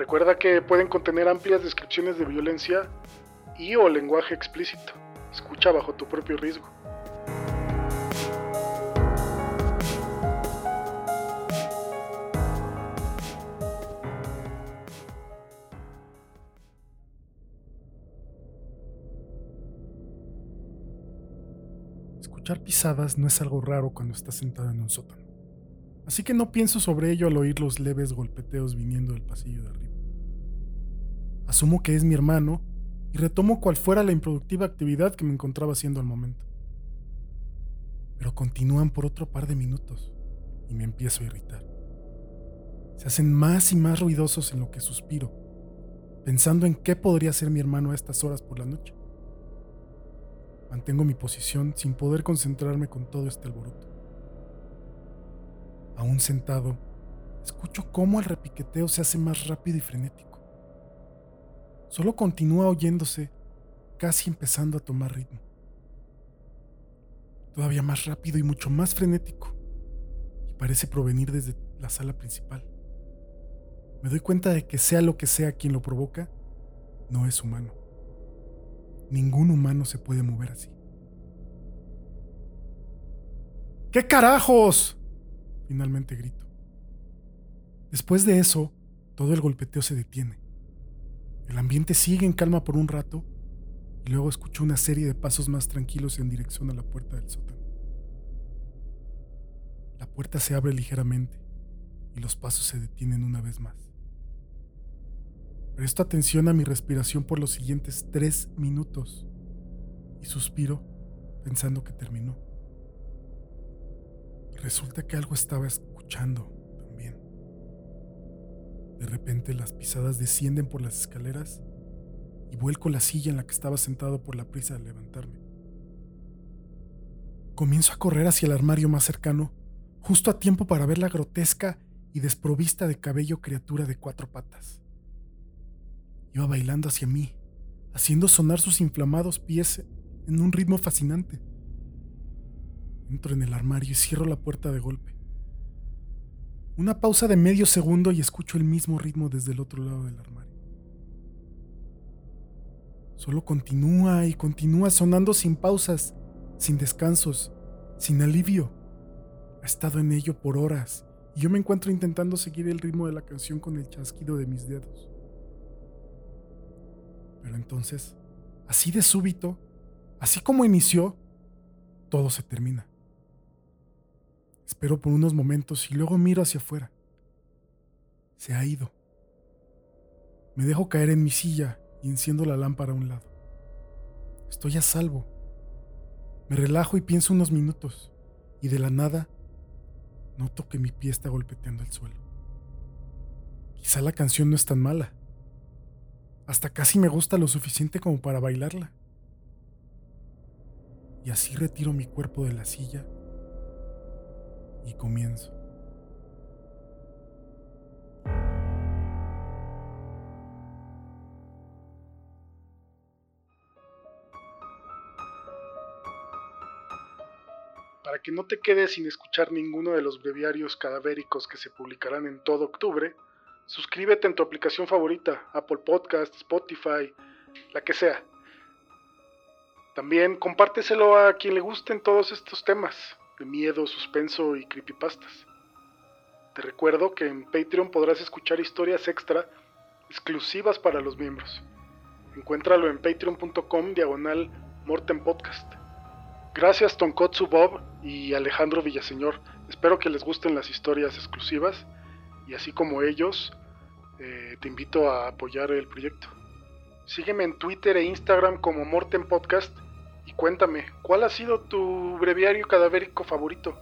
Recuerda que pueden contener amplias descripciones de violencia y o lenguaje explícito. Escucha bajo tu propio riesgo. Escuchar pisadas no es algo raro cuando estás sentado en un sótano, así que no pienso sobre ello al oír los leves golpeteos viniendo del pasillo de arriba. Asumo que es mi hermano y retomo cual fuera la improductiva actividad que me encontraba haciendo al momento. Pero continúan por otro par de minutos y me empiezo a irritar. Se hacen más y más ruidosos en lo que suspiro, pensando en qué podría ser mi hermano a estas horas por la noche. Mantengo mi posición sin poder concentrarme con todo este alboroto. Aún sentado, escucho cómo el repiqueteo se hace más rápido y frenético. Solo continúa oyéndose, casi empezando a tomar ritmo. Todavía más rápido y mucho más frenético, y parece provenir desde la sala principal. Me doy cuenta de que sea lo que sea quien lo provoca, no es humano. Ningún humano se puede mover así. ¿Qué carajos? Finalmente grito. Después de eso, todo el golpeteo se detiene. El ambiente sigue en calma por un rato y luego escucho una serie de pasos más tranquilos en dirección a la puerta del sótano. La puerta se abre ligeramente y los pasos se detienen una vez más. Presto atención a mi respiración por los siguientes tres minutos y suspiro pensando que terminó. Resulta que algo estaba escuchando también. De repente las pisadas descienden por las escaleras y vuelco la silla en la que estaba sentado por la prisa de levantarme. Comienzo a correr hacia el armario más cercano, justo a tiempo para ver la grotesca y desprovista de cabello criatura de cuatro patas. Iba bailando hacia mí, haciendo sonar sus inflamados pies en un ritmo fascinante. Entro en el armario y cierro la puerta de golpe. Una pausa de medio segundo y escucho el mismo ritmo desde el otro lado del armario. Solo continúa y continúa sonando sin pausas, sin descansos, sin alivio. Ha estado en ello por horas y yo me encuentro intentando seguir el ritmo de la canción con el chasquido de mis dedos. Pero entonces, así de súbito, así como inició, todo se termina. Espero por unos momentos y luego miro hacia afuera. Se ha ido. Me dejo caer en mi silla y enciendo la lámpara a un lado. Estoy a salvo. Me relajo y pienso unos minutos y de la nada noto que mi pie está golpeteando el suelo. Quizá la canción no es tan mala. Hasta casi me gusta lo suficiente como para bailarla. Y así retiro mi cuerpo de la silla y comienzo. Para que no te quedes sin escuchar ninguno de los breviarios cadavéricos que se publicarán en todo octubre, suscríbete en tu aplicación favorita, Apple Podcast, Spotify, la que sea. También compárteselo a quien le gusten todos estos temas de miedo, suspenso y creepypastas. Te recuerdo que en Patreon podrás escuchar historias extra exclusivas para los miembros. Encuéntralo en patreon.com diagonal Morten Podcast. Gracias Tonkotsu Bob y Alejandro Villaseñor. Espero que les gusten las historias exclusivas y así como ellos, eh, te invito a apoyar el proyecto. Sígueme en Twitter e Instagram como Morten Podcast y cuéntame, ¿cuál ha sido tu breviario cadavérico favorito?